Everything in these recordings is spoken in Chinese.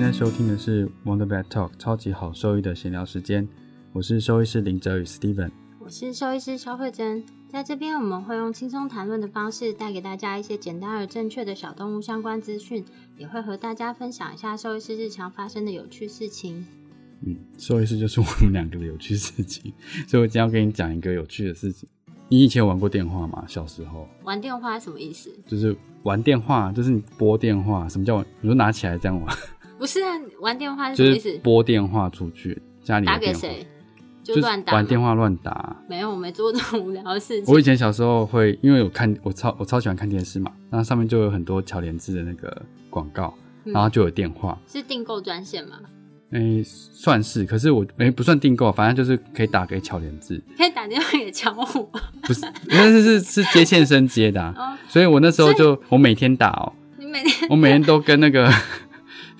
现在收听的是 Wonder Vet Talk 超级好兽医的闲聊时间，我是兽医师林哲宇 Steven，我是兽医师肖慧珍。在这边，我们会用轻松谈论的方式，带给大家一些简单而正确的小动物相关资讯，也会和大家分享一下兽医师日常发生的有趣事情。嗯，兽医师就是我们两个的有趣事情，所以我今天要跟你讲一个有趣的事情。你以前玩过电话吗？小时候玩电话什么意思？就是玩电话，就是你拨电话。什么叫你说拿起来这样玩？不是啊，玩电话是什么意思？拨电话出去，家里打给谁？就乱打，玩电话乱打。没有，我没做这种无聊的事情。我以前小时候会，因为我看我超我超喜欢看电视嘛，那上面就有很多巧莲智的那个广告，然后就有电话。是订购专线吗？哎，算是，可是我哎不算订购，反正就是可以打给巧莲智，可以打电话给巧虎。不是，那是是是接线生接的，所以我那时候就我每天打哦，你每天我每天都跟那个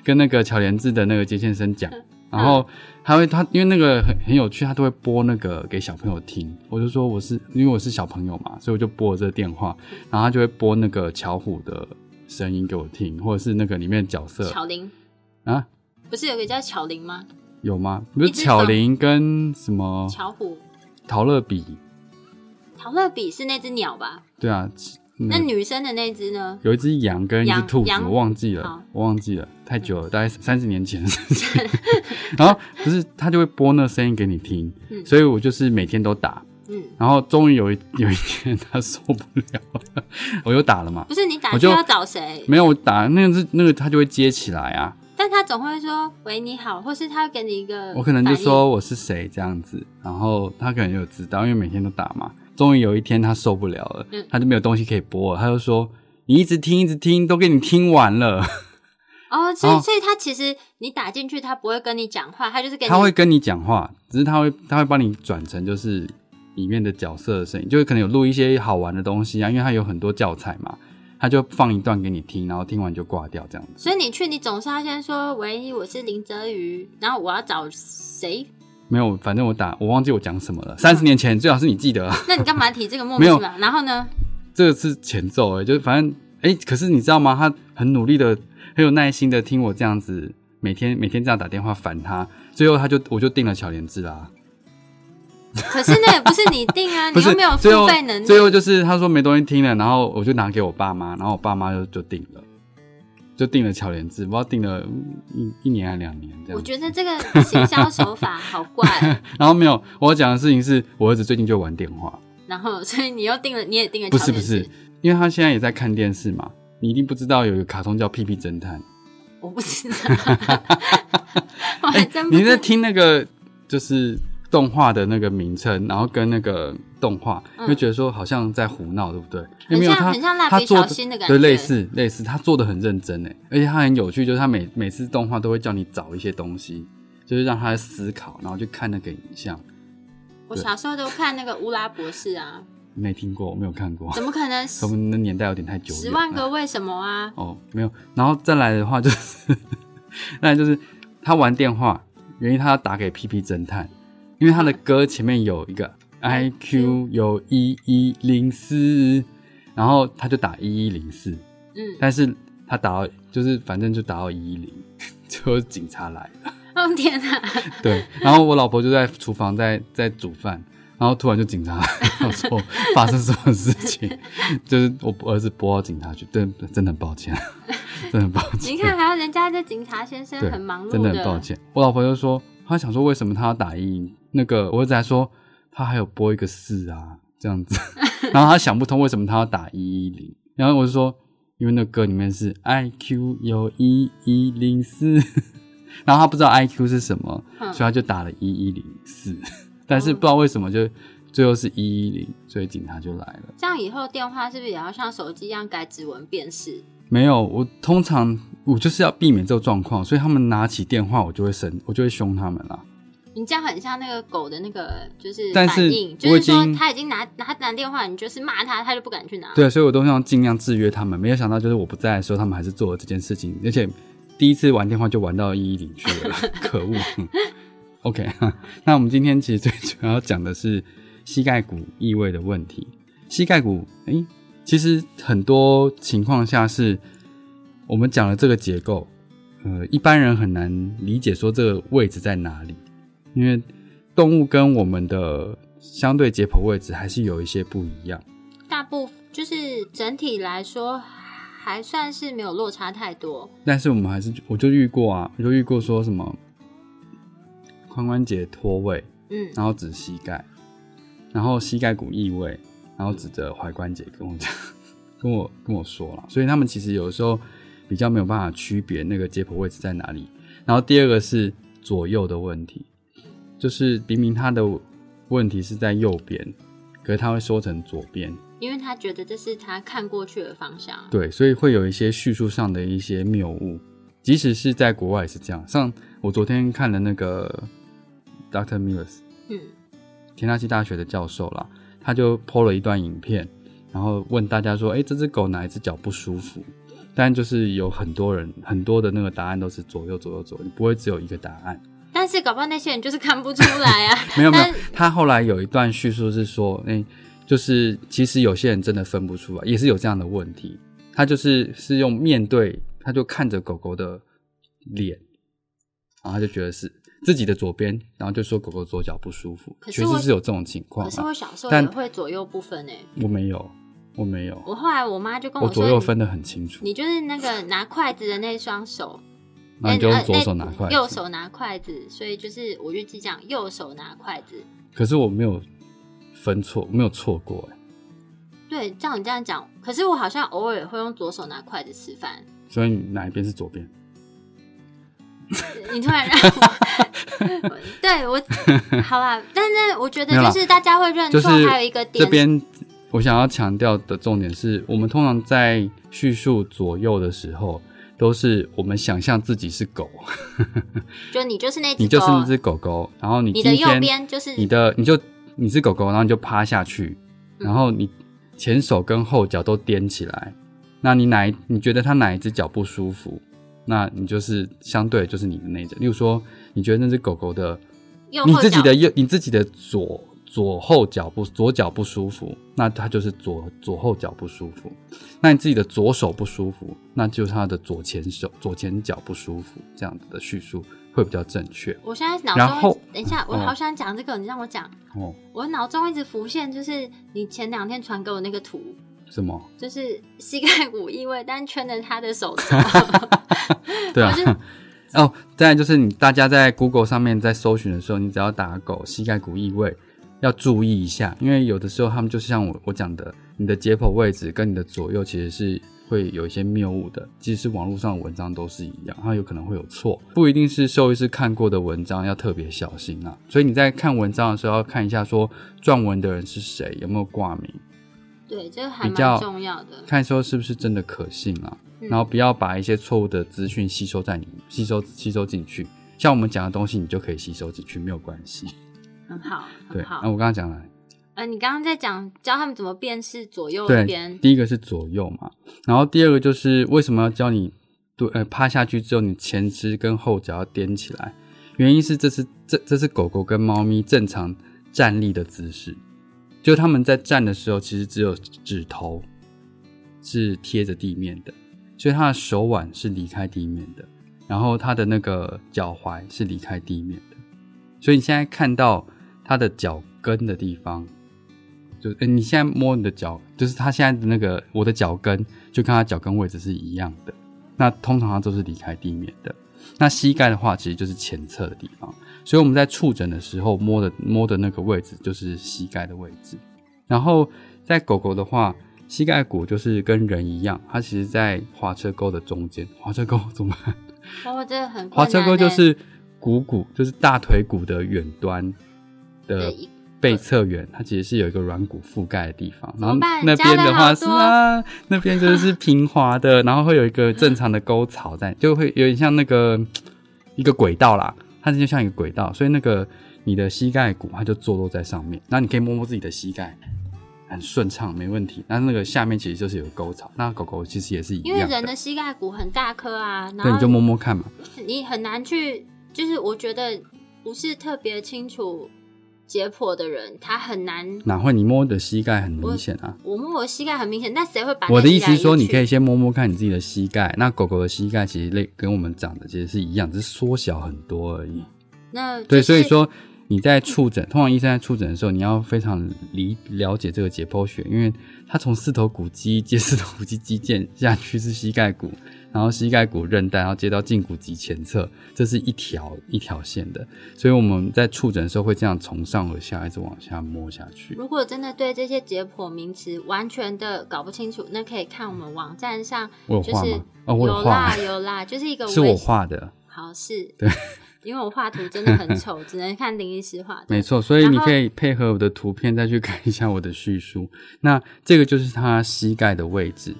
跟那个巧莲智的那个接线生讲，然后。他会他因为那个很很有趣，他都会播那个给小朋友听。我就说我是因为我是小朋友嘛，所以我就拨这个电话，然后他就会播那个巧虎的声音给我听，或者是那个里面角色巧玲啊，不是有个叫巧玲吗？有吗？不是巧玲跟什么巧虎、陶乐比？陶乐比是那只鸟吧？对啊。那女生的那只呢？有一只羊跟一只兔子，我忘记了，我忘记了，太久了，大概三十年前的事情。然后不是他就会播那声音给你听，所以我就是每天都打。嗯，然后终于有一有一天他受不了了，我又打了嘛。不是你打就要找谁？没有我打那个是那个他就会接起来啊。但他总会说喂你好，或是他会给你一个，我可能就说我是谁这样子，然后他可能有知道，因为每天都打嘛。终于有一天他受不了了，他就没有东西可以播了，他就说：“你一直听，一直听，都给你听完了。”哦，所以所以他其实你打进去，他不会跟你讲话，他就是跟他会跟你讲话，只是他会他会帮你转成就是里面的角色的声音，就是可能有录一些好玩的东西啊，因为他有很多教材嘛，他就放一段给你听，然后听完就挂掉这样子。所以你去，你总是要先说：“喂，我是林泽宇，然后我要找谁？”没有，反正我打，我忘记我讲什么了。三十年前，最好是你记得。啊 那你干嘛提这个莫名其妙？然后呢？这个是前奏哎，就是反正哎，可是你知道吗？他很努力的，很有耐心的听我这样子，每天每天这样打电话烦他，最后他就我就定了巧莲智啦。可是那也不是你定啊，你又没有付费能力。最后就是他说没东西听了，然后我就拿给我爸妈，然后我爸妈就就定了。就订了巧莲字，不知道订了一一年还是两年这样。我觉得这个行销手法好怪。然后没有，我要讲的事情是我儿子最近就玩电话。然后，所以你又订了，你也订了。不是不是，因为他现在也在看电视嘛。你一定不知道有一个卡通叫《屁屁侦探》。我不知道。我还真你在听那个就是。动画的那个名称，然后跟那个动画，就觉得说好像在胡闹，对不对？很像很像蜡笔小新的感觉，对，类似类似，他做的很认真诶，而且他很有趣，就是他每每次动画都会叫你找一些东西，就是让他思考，然后去看那个影像。我小时候都看那个乌拉博士啊，没听过，我没有看过，怎么可能？我们的年代有点太久。十万个为什么啊？哦，没有，然后再来的话就是，那就是他玩电话，原因他要打给屁屁侦探。因为他的歌前面有一个 I Q 有一一零四，然后他就打一一零四，嗯，但是他打到就是反正就打到一一零，就警察来了。哦天哪！对，然后我老婆就在厨房在在煮饭，然后突然就警察来，我说 发生什么事情？就是我儿子拨到警察去，真真的很抱歉，真的很抱歉。你看，还有人家这警察先生很忙碌，真的很抱歉。我老婆就说，她想说为什么他要打一一。那个我儿子还说他还有拨一个四啊这样子，然后他想不通为什么他要打一一零，然后我就说因为那歌里面是 I Q 有一一零四，然后他不知道 I Q 是什么，所以他就打了一一零四，但是不知道为什么就最后是一一零，所以警察就来了。这样以后电话是不是也要像手机一样改指纹辨识？没有，我通常我就是要避免这个状况，所以他们拿起电话，我就会生，我就会凶他们啦。你这样很像那个狗的那个就是但是反应，就我已是说经他已经拿拿拿电话，你就是骂他，他就不敢去拿。对，所以我都想尽量制约他们。没有想到，就是我不在的时候，他们还是做了这件事情，而且第一次玩电话就玩到一一零去了，可恶。嗯 OK，那我们今天其实最主要讲的是膝盖骨异位的问题。膝盖骨，诶、其实很多情况下是我们讲了这个结构，呃，一般人很难理解说这个位置在哪里，因为动物跟我们的相对解剖位置还是有一些不一样。大部就是整体来说还算是没有落差太多。但是我们还是，我就遇过啊，我就遇过说什么髋关节脱位，嗯，然后指膝盖，然后膝盖骨异位，然后指着踝关节跟我讲，跟我跟我说了，所以他们其实有的时候比较没有办法区别那个解剖位置在哪里。然后第二个是左右的问题，就是明明他的问题是在右边，可是他会说成左边，因为他觉得这是他看过去的方向。对，所以会有一些叙述上的一些谬误，即使是在国外也是这样。像我昨天看了那个 Dr. Mills 嗯，田纳西大学的教授啦，他就 PO 了一段影片，然后问大家说：“哎，这只狗哪一只脚不舒服？”但就是有很多人很多的那个答案都是左右左右左右，你不会只有一个答案。但是搞不好那些人就是看不出来啊。没 有没有，他后来有一段叙述是说，哎、就是其实有些人真的分不出来，也是有这样的问题。他就是是用面对，他就看着狗狗的脸，然后他就觉得是自己的左边，然后就说狗狗左脚不舒服，确可是是有这种情况可是啊。我小时候会左右不分诶、我没有，我没有，我后来我妈就跟我说，左右分得很清楚。你就是那个拿筷子的那双手，那你就用左手拿筷子，右手拿筷子，所以就是我就记讲，右手拿筷子。可是我没有分错，没有错过、哎，对，照你这样讲，可是我好像偶尔会用左手拿筷子吃饭。所以你哪一边是左边？你突然让我，对我好啦，但是我觉得就是大家会认错，还有一个点这边我想要强调的重点是，我们通常在叙述左右的时候，都是我们想象自己是狗，就你就是那只，你就是那只狗狗，然后你你的右边就是你的你就你是狗狗，然后你就趴下去，嗯。然后你前手跟后脚都踮起来，那你哪一你觉得它哪一只脚不舒服？那你就是相对就是你的那只，例如说，你觉得那只狗狗的你右后脚。自己的右，你自己的左左后脚不左脚不舒服，那它就是左左后脚不舒服。那你自己的左手不舒服，那就是它的左前手左前脚不舒服，这样子的叙述会比较正确。我现在脑中然后等一下，我哦好想讲这个，你让我讲。哦，我脑中一直浮现，就是你前两天传给我那个图，什么？就是膝盖骨异位，但圈着他的手肘。对啊。哦，再来就是你大家在 Google 上面在搜寻的时候，你只要打狗膝盖骨异位，要注意一下，因为有的时候他们就是像我我讲的，你的解剖位置跟你的左右其实是会有一些谬误的，即使是网络上的文章都是一样，它有可能会有错，不一定是兽医师看过的文章，要特别小心啊。所以你在看文章的时候要看一下，说撰文的人是谁，有没有挂名，对，这个还蛮重要的。看说是不是真的可信啊。嗯然后不要把一些错误的资讯吸收在你吸收吸收进去，像我们讲的东西，你就可以吸收进去，没有关系。很好，对，那。我刚刚讲了，呃，你刚刚在讲教他们怎么辨识左右对边，，第一个是左右嘛，然后第二个就是为什么要教你对呃趴下去之后，你前肢跟后脚要踮起来，原因是这是这这是狗狗跟猫咪正常站立的姿势，就他们在站的时候，其实只有指头是贴着地面的，所以它的手腕是离开地面的，然后它的那个脚踝是离开地面的，所以你现在看到它的脚跟的地方，就、呃你现在摸你的脚，就是它现在的那个我的脚跟，就跟它脚跟位置是一样的。那通常它都是离开地面的。那膝盖的话，其实就是前侧的地方，所以我们在触诊的时候摸的摸的那个位置就是膝盖的位置。然后在狗狗的话，膝盖骨就是跟人一样，它其实在滑车沟的中间。滑车沟怎么办？哦，这个很滑车沟就是股骨，就是大腿骨的远端的背侧缘，它其实是有一个软骨覆盖的地方，然后那边的话是啊，那边就是 平滑的，然后会有一个正常的沟槽在，就会有点像那个一个轨道啦，它就像一个轨道，所以那个你的膝盖骨它就坐落在上面，那你可以摸摸自己的膝盖。很顺畅，没问题。那那个下面其实就是有个沟槽，那狗狗其实也是一因为人的膝盖骨很大颗啊，那，你就摸摸看嘛。你很难去，就是我觉得不是特别清楚解剖的人，他很难。哪会你摸的膝盖很明显啊？我摸我的膝盖很明显，但谁会把我的意思是说，你可以以先摸摸看你自己的膝盖。那狗狗的膝盖其实类跟我们长的其实是一样，只是缩小很多而已。那对，就是所以说你在触诊，通常医生在触诊的时候，你要非常理了解这个解剖学，因为它从四头骨肌接四头骨肌肌腱下去是膝盖骨，然后膝盖骨韧带，然后接到胫骨肌前侧，这是一条一条线的。所以我们在触诊的时候会这样从上而下一直往下摸下去。如果真的对这些解剖名词完全的搞不清楚，那可以看我们网站上，就是画吗？哦，我有画啦，有啦，就是一个是我画的。好是，对，因为我画图真的很丑，只能看林医师画的。没错，所以你可以配合我的图片再去看一下我的叙述。那这个就是它膝盖的位置，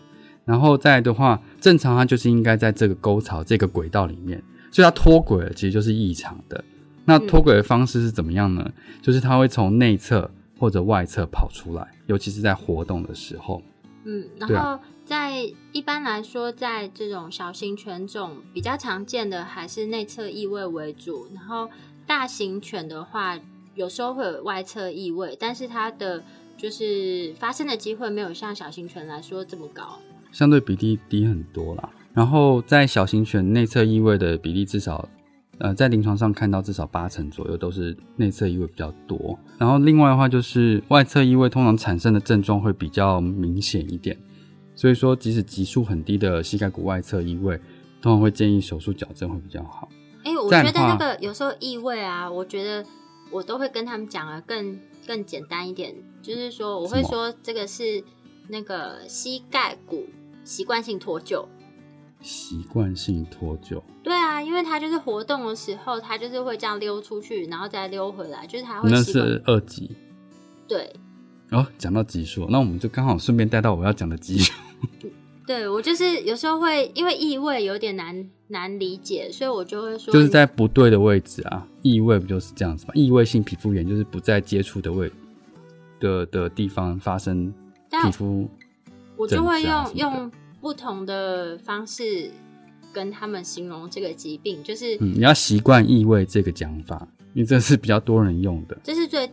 然后再来的话，正常它就是应该在这个沟槽这个轨道里面，所以它脱轨了，其实就是异常的。那脱轨的方式是怎么样呢？就是它会从内侧或者外侧跑出来，尤其是在活动的时候。嗯，然后在一般来说，在这种小型犬种比较常见的还是内侧异位为主，然后大型犬的话，有时候会有外侧异位，但是它的就是发生的机会没有像小型犬来说这么高。相对比例低很多啦。然后在小型犬内侧异位的比例至少，呃，在临床上看到至少八成左右都是内侧异位比较多。然后另外的话就是外侧异位通常产生的症状会比较明显一点，所以说即使级数很低的膝盖骨外侧异位，通常会建议手术矫正会比较好。哎、我觉得那个有时候异位啊，我觉得我都会跟他们讲啊更更简单一点，就是说我会说这个是那个膝盖骨习惯性脱臼。习惯性脱臼，对啊，因为他就是活动的时候，他就是会这样溜出去，然后再溜回来，就是它会那是二级。对哦，讲到级数，那我们就刚好顺便带到我要讲的级数。对，我就是有时候会因为异位有点难难理解，所以我就会说，就是在不对的位置啊，异位不就是这样子吗？异位性皮肤炎就是不在接触的位的的地方发生皮肤我就会用用不同的方式跟他们形容这个疾病，就是、嗯，你要习惯异味这个讲法，因为这是比较多人用的。这是最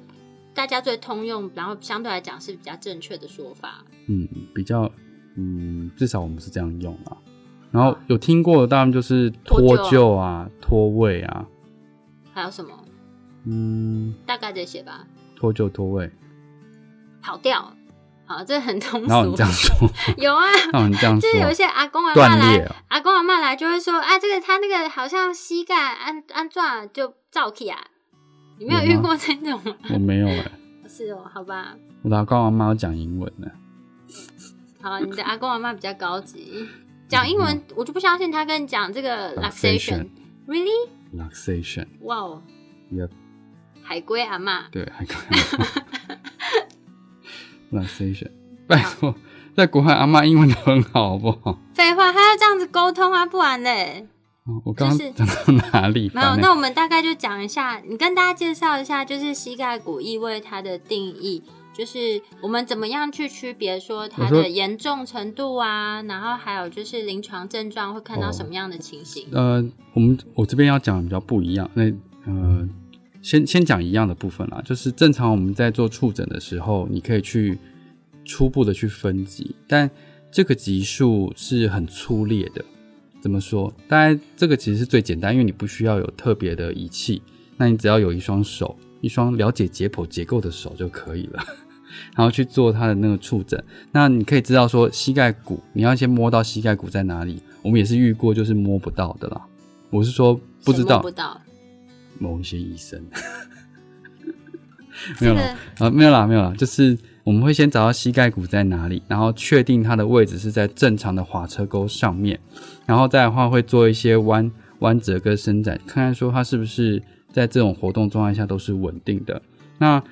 大家最通用，然后相对来讲是比较正确的说法。嗯，比较嗯，至少我们是这样用啊。然后有听过的，当然就是脱臼啊、脱位啊，还有什么？嗯，大概这些吧。脱臼、脱位。跑掉，好，这很通俗。然后你这。样说，有啊，然后你这样就是有一，些阿公阿妈来，哦阿公阿妈来就会说啊，这个他那个好像膝盖安安转就造起啊，你没有遇过这种吗？我没有哎、是哦，好吧，我的阿公阿妈要讲英文呢。好，你的阿公阿妈比较高级，讲英文我就不相信他跟你讲这个 Luxation luxation，really？Luxation，哇哦，Yep 海龟阿妈，对，还可以。Luxation，拜托，在国外阿妈英文都很好，好不好？废话，他要这样子沟通啊，不然嘞。哦我刚就是刚讲到哪里？没有，那我们大概就讲一下，你跟大家介绍一下，就是膝盖骨异位它的定义，就是我们怎么样去区别说它的严重程度啊，然后还有就是临床症状会看到哦什么样的情形。呃，我们我这边要讲的比较不一样。那呃，先先讲一样的部分啦，就是正常我们在做触诊的时候，你可以去初步的去分级，但这个级数是很粗略的。怎么说？当然这个其实是最简单，因为你不需要有特别的仪器，那你只要有一双手，一双了解解剖结构的手就可以了。然后去做它的那个触诊，那你可以知道说膝盖骨，你要先摸到膝盖骨在哪里。我们也是遇过，就是摸不到的啦。我是说不知道某一些医生 没有啦，啊，没有啦，没有啦，就是我们会先找到膝盖骨在哪里，然后确定它的位置是在正常的滑车沟上面，然后再的话会做一些弯弯折跟伸展，看看说它是不是在这种活动状态下都是稳定的。那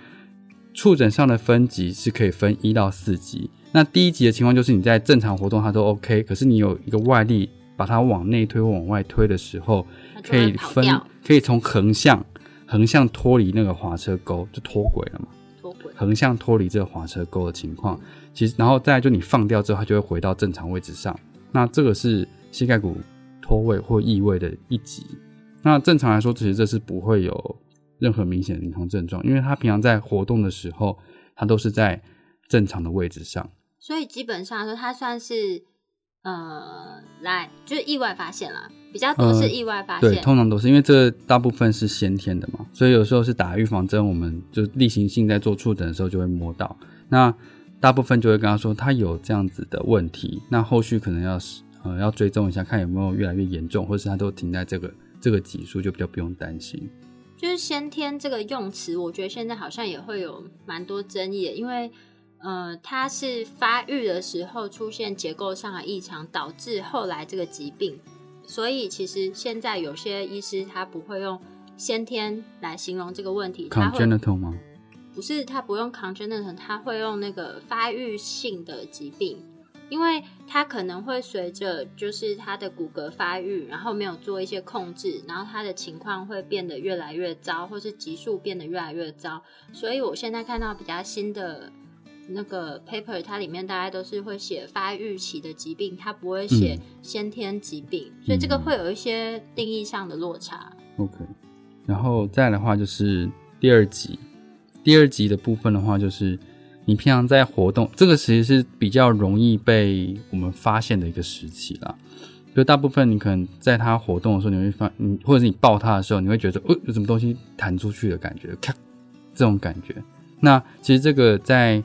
触诊上的分级是可以分一到四级。那第一级的情况就是你在正常活动它都 OK，可是你有一个外力把它往内推或往外推的时候，可以分可以从横向横向脱离那个滑车沟，就脱轨了嘛。脱轨。横向脱离这个滑车沟的情况，其实然后再来就你放掉之后，它就会回到正常位置上。那这个是膝盖骨脱位或异位的一级。那正常来说，其实这是不会有任何明显的临床症状，因为它平常在活动的时候，它都是在正常的位置上。所以基本上来说，它算是呃，来就是意外发现啦，比较多是呃意外发对，现。通常都是因为这大部分是先天的嘛，所以有时候是打预防针，我们就例行性在做触诊的时候就会摸到。那大部分就会跟他说他有这样子的问题，那后续可能要呃要追踪一下，看有没有越来越严重，或是他都停在这个这个级数，就比较不用担心。就是先天这个用词，我觉得现在好像也会有蛮多争议的，因为呃，它是发育的时候出现结构上的异常，导致后来这个疾病，所以其实现在有些医师他不会用先天来形容这个问题？不是他不用 congenital，他会用那个发育性的疾病，因为它可能会随着就是它的骨骼发育，然后没有做一些控制，然后他的情况会变得越来越糟，或是急速变得越来越糟。所以我现在看到比较新的那个 paper，它里面大概都是会写发育期的疾病，它不会写先天疾病，所以这个会有一些定义上的落差。OK，然后再来的话就是第二集，第二集的部分的话就是你平常在活动，这个其实是比较容易被我们发现的一个时期啦。就大部分你可能在它活动的时候，你会发，你或者是你抱它的时候，你会觉得，哦，有什么东西弹出去的感觉，咔，这种感觉。那其实这个在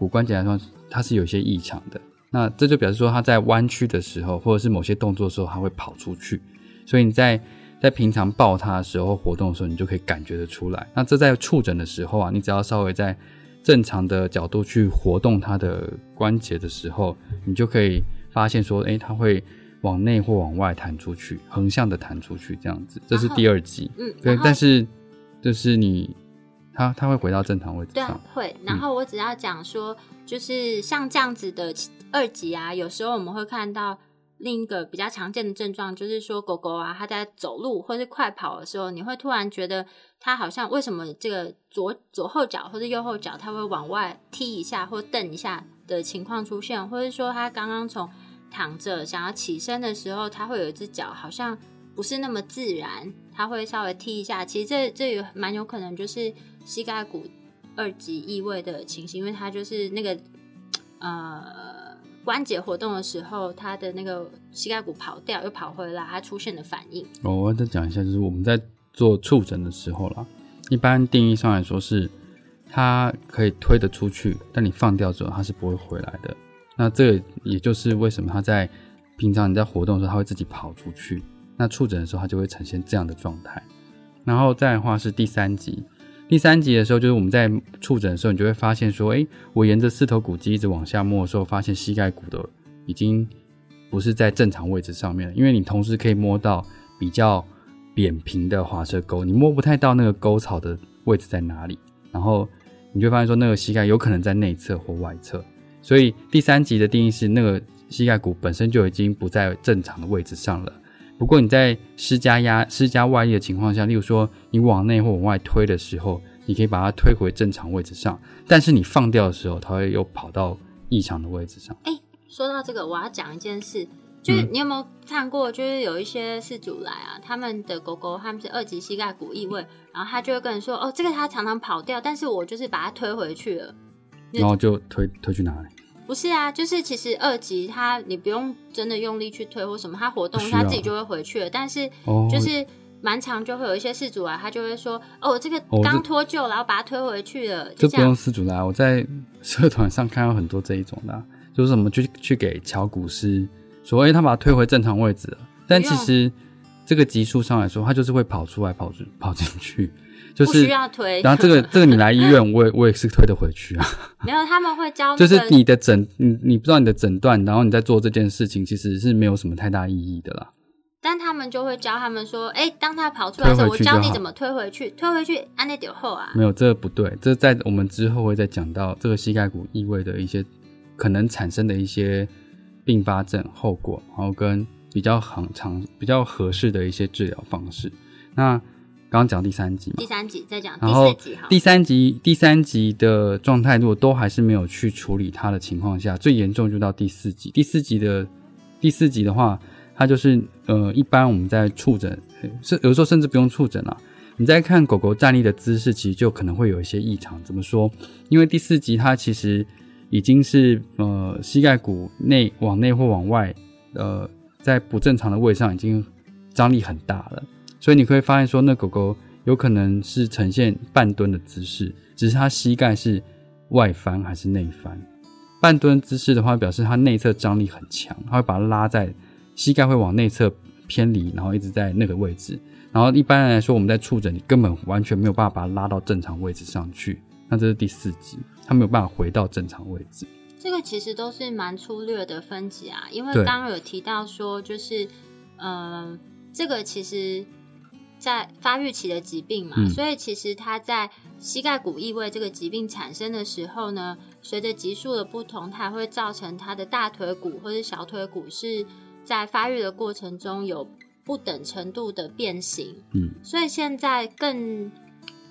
骨关节来说，它是有一些异常的。那这就表示说，它在弯曲的时候，或者是某些动作的时候，它会跑出去。所以你在在平常抱它的时候，活动的时候，你就可以感觉得出来。那这在触诊的时候啊，你只要稍微在正常的角度去活动它的关节的时候，你就可以发现说，诶，它会往内或往外弹出去，横向的弹出去，这样子。这是第二级。嗯，对但是就是你，它它会回到正常位置对啊。，会。然后我只要讲说，就是像这样子的二级啊，有时候我们会看到另一个比较常见的症状，就是说狗狗啊，它在走路或是快跑的时候，你会突然觉得它好像为什么这个左左后脚或者右后脚它会往外踢一下或蹬一下的情况出现，或者说它刚刚从躺着想要起身的时候，它会有一只脚好像不是那么自然，它会稍微踢一下。其实这这有蛮有可能就是膝盖骨二级异位的情形，因为它就是那个呃关节活动的时候，它的那个膝盖骨跑掉又跑回来，它出现的反应。哦，我再讲一下，就是我们在做触诊的时候啦，一般定义上来说是它可以推得出去，但你放掉之后它是不会回来的。那这也就是为什么它在平常你在活动的时候，它会自己跑出去。那触诊的时候，它就会呈现这样的状态。然后再的话是第三集，第三集的时候，就是我们在触诊的时候，你就会发现说，诶，我沿着四头骨肌一直往下摸的时候，发现膝盖骨的已经不是在正常位置上面了，因为你同时可以摸到比较扁平的滑车沟，你摸不太到那个沟槽的位置在哪里，然后你就发现说，那个膝盖有可能在内侧或外侧。所以第三集的定义是，那个膝盖骨本身就已经不在正常的位置上了。不过你在施加压、施加外力的情况下，例如说你往内或往外推的时候，你可以把它推回正常位置上。但是你放掉的时候，它会又跑到异常的位置上。哎说到这个，我要讲一件事，就是嗯你有没有看过？就是有一些事主来啊，他们的狗狗他们是二级膝盖骨异位，然后他就会跟你说：“哦，这个它常常跑掉，但是我就是把它推回去了。”然后就推推去哪里？不是啊，就是其实二级它你不用真的用力去推或什么，它活动它自己就会回去了。但是哦，就是蛮长就会有一些事主啊，他就会说：“哦，这个刚脱臼，然后把它推回去了。”就不用就这样。饲主来，我在社团上看到很多这一种的啊、就是什么去去给乔古师说，哎、他把它推回正常位置了，但其实这个级数上来说，它就是会跑出来、跑出、跑进去，就是。要推，然后这个 这个你来医院，我也我也是推得回去啊。没有，他们会教、那个，就是你的诊，你你不知道你的诊断，然后你在做这件事情，其实是没有什么太大意义的啦。但他们就会教他们说，哎、当他跑出来的时候，我教你怎么推回去，推回去，按那点后啊没。有，这个不对，这在我们之后会再讲到这个膝盖骨异位的一些可能产生的一些并发症后果，然后跟比较常常比较合适的一些治疗方式。那刚刚讲第三集嘛第，三集再讲然后第四集哈，第三集第三集的状态，如果都还是没有去处理它的情况下，最严重就到第四集。第四集的第四集的话，它就是呃，一般我们在触诊，呃是有时候甚至不用触诊了。你在看狗狗站立的姿势，其实就可能会有一些异常。怎么说？因为第四集它其实已经是呃膝盖骨内往内或往外，呃，在不正常的位上已经张力很大了。所以你可以发现说，那狗狗有可能是呈现半蹲的姿势，只是它膝盖是外翻还是内翻。半蹲姿势的话，表示它内侧张力很强，它会把它拉在膝盖会往内侧偏离，然后一直在那个位置。然后一般来说，我们在触诊，你根本完全没有办法把它拉到正常位置上去。那这是第四级，它没有办法回到正常位置。这个其实都是蛮粗略的分级啊，因为对刚刚有提到说，就是呃，这个其实在发育期的疾病嘛，嗯所以其实它在膝盖骨异位这个疾病产生的时候呢，随着级数的不同，它会造成它的大腿骨或者小腿骨是在发育的过程中有不等程度的变形。嗯，所以现在更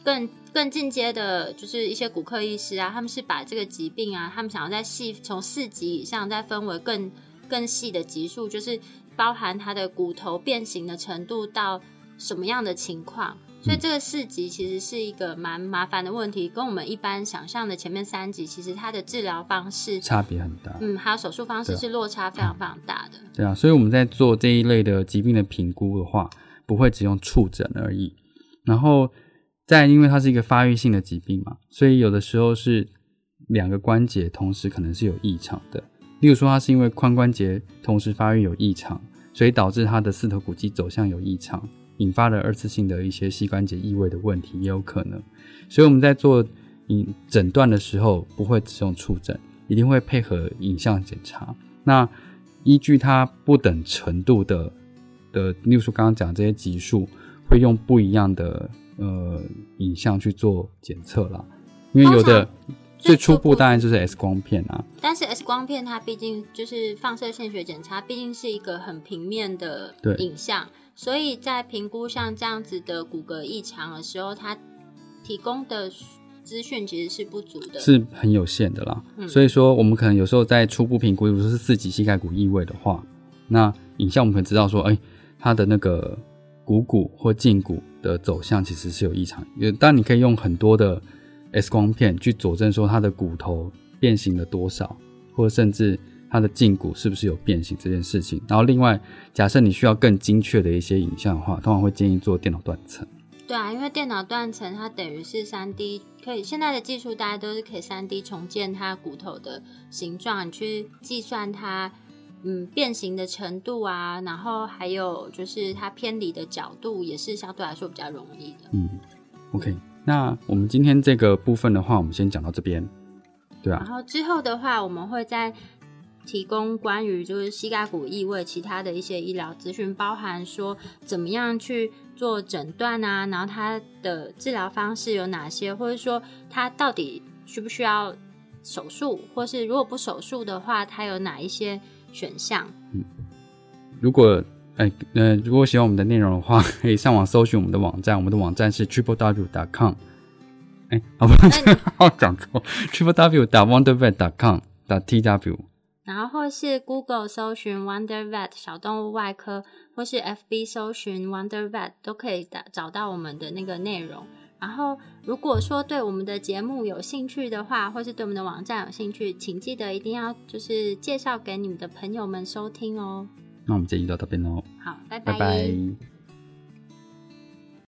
更更进阶的，就是一些骨科医师啊，他们是把这个疾病啊，他们想要在细从四级以上再分为更更细的级数，就是包含它的骨头变形的程度到什么样的情况。所以这个四级其实是一个蛮麻烦的问题，跟我们一般想象的前面三级，其实它的治疗方式，差别很大。嗯，还有手术方式是落差非常非常大的。对啊，所以我们在做这一类的疾病的评估的话，不会只用触诊而已。然后再因为它是一个发育性的疾病嘛，所以有的时候是两个关节同时可能是有异常的。例如说，它是因为髋关节同时发育有异常，所以导致它的四头骨肌走向有异常，引发了二次性的一些膝关节异位的问题，也有可能。所以我们在做影诊断的时候，不会只用触诊，一定会配合影像检查。那依据它不等程度的的，例如说刚刚讲这些级数，会用不一样的呃影像去做检测啦。因为有的最初步当然就是 X 光片啊，但是 X 光片它毕竟就是放射线学检查，毕竟是一个很平面的影像，所以在评估像这样子的骨骼异常的时候，它提供的资讯其实是不足的。是很有限的啦。嗯所以说，我们可能有时候在初步评估，如果是四级膝盖骨异位的话，那影像我们可能知道说，哎、它的那个股骨或胫骨的走向其实是有异常。也当然，你可以用很多的 X 光片去佐证说它的骨头变形了多少，或者甚至它的胫骨是不是有变形这件事情。然后，另外，假设你需要更精确的一些影像的话，通常会建议做电脑断层。对啊，因为电脑断层它等于是三 D，可以现在的技术大家都是可以三 D 重建它骨头的形状，你去计算它嗯变形的程度啊，然后还有就是它偏离的角度，也是相对来说比较容易的。嗯，OK，那我们今天这个部分的话，我们先讲到这边，对啊然，后之后的话，我们会再提供关于就是膝盖骨异位其他的一些医疗资讯，包含说怎么样去做诊断啊，然后它的治疗方式有哪些，或者说它到底需不需要手术，或是如果不手术的话，它有哪一些选项？嗯如果哎呃，如果喜欢我们的内容的话，可以上网搜寻我们的网站，我们的网站是 triple w dot com。哎，啊不，讲错，triple w dot wondervet dot com dot tw。然后或是 Google 搜寻 Wonder Vet 小动物外科，或是 FB 搜寻 Wonder Vet 都可以打找到我们的那个内容。然后如果说对我们的节目有兴趣的话，或是对我们的网站有兴趣，请记得一定要就是介绍给你们的朋友们收听哦。那我们这集就到这边喽，好，拜拜拜